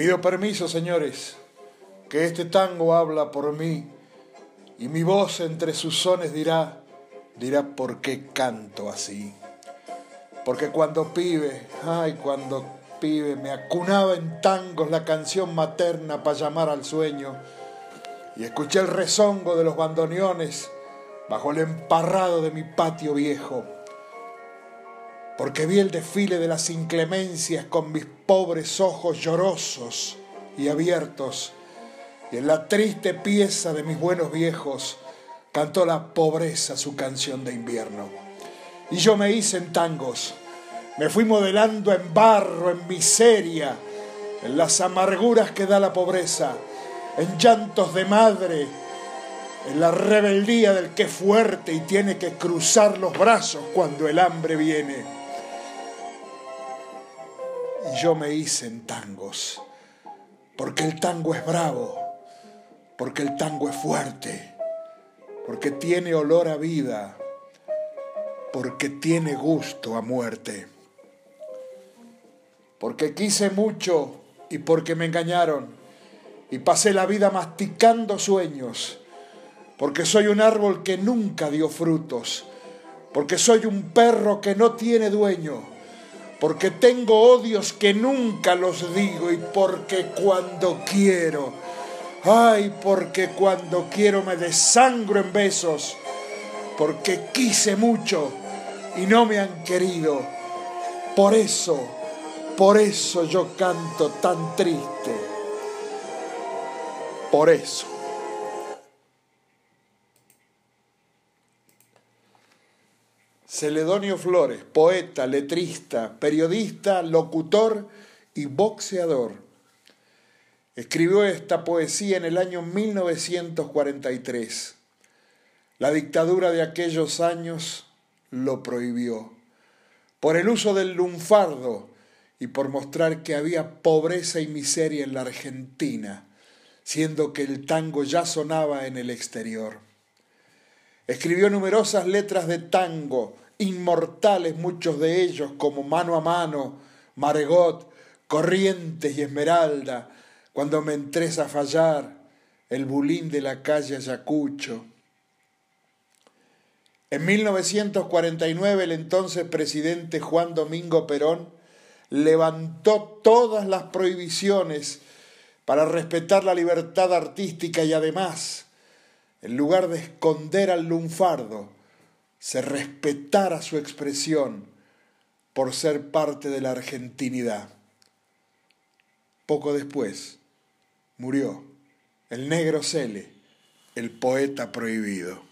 Pido permiso, señores, que este tango habla por mí y mi voz entre sus sones dirá, dirá por qué canto así. Porque cuando pibe, ay, cuando pibe me acunaba en tangos la canción materna para llamar al sueño y escuché el rezongo de los bandoneones bajo el emparrado de mi patio viejo. Porque vi el desfile de las inclemencias con mis pobres ojos llorosos y abiertos y en la triste pieza de mis buenos viejos cantó la pobreza su canción de invierno. Y yo me hice en tangos, me fui modelando en barro, en miseria, en las amarguras que da la pobreza, en llantos de madre, en la rebeldía del que es fuerte y tiene que cruzar los brazos cuando el hambre viene. Y yo me hice en tangos, porque el tango es bravo. Porque el tango es fuerte, porque tiene olor a vida, porque tiene gusto a muerte, porque quise mucho y porque me engañaron. Y pasé la vida masticando sueños, porque soy un árbol que nunca dio frutos, porque soy un perro que no tiene dueño, porque tengo odios que nunca los digo y porque cuando quiero Ay, porque cuando quiero me desangro en besos, porque quise mucho y no me han querido. Por eso, por eso yo canto tan triste. Por eso. Celedonio Flores, poeta, letrista, periodista, locutor y boxeador Escribió esta poesía en el año 1943. La dictadura de aquellos años lo prohibió. Por el uso del lunfardo y por mostrar que había pobreza y miseria en la Argentina, siendo que el tango ya sonaba en el exterior. Escribió numerosas letras de tango, inmortales muchos de ellos, como Mano a Mano, Maregot, Corrientes y Esmeralda, cuando me entres a fallar, el bulín de la calle Ayacucho. En 1949 el entonces presidente Juan Domingo Perón levantó todas las prohibiciones para respetar la libertad artística y además, en lugar de esconder al lunfardo, se respetara su expresión por ser parte de la argentinidad. Poco después, murió el negro Cele, el poeta prohibido.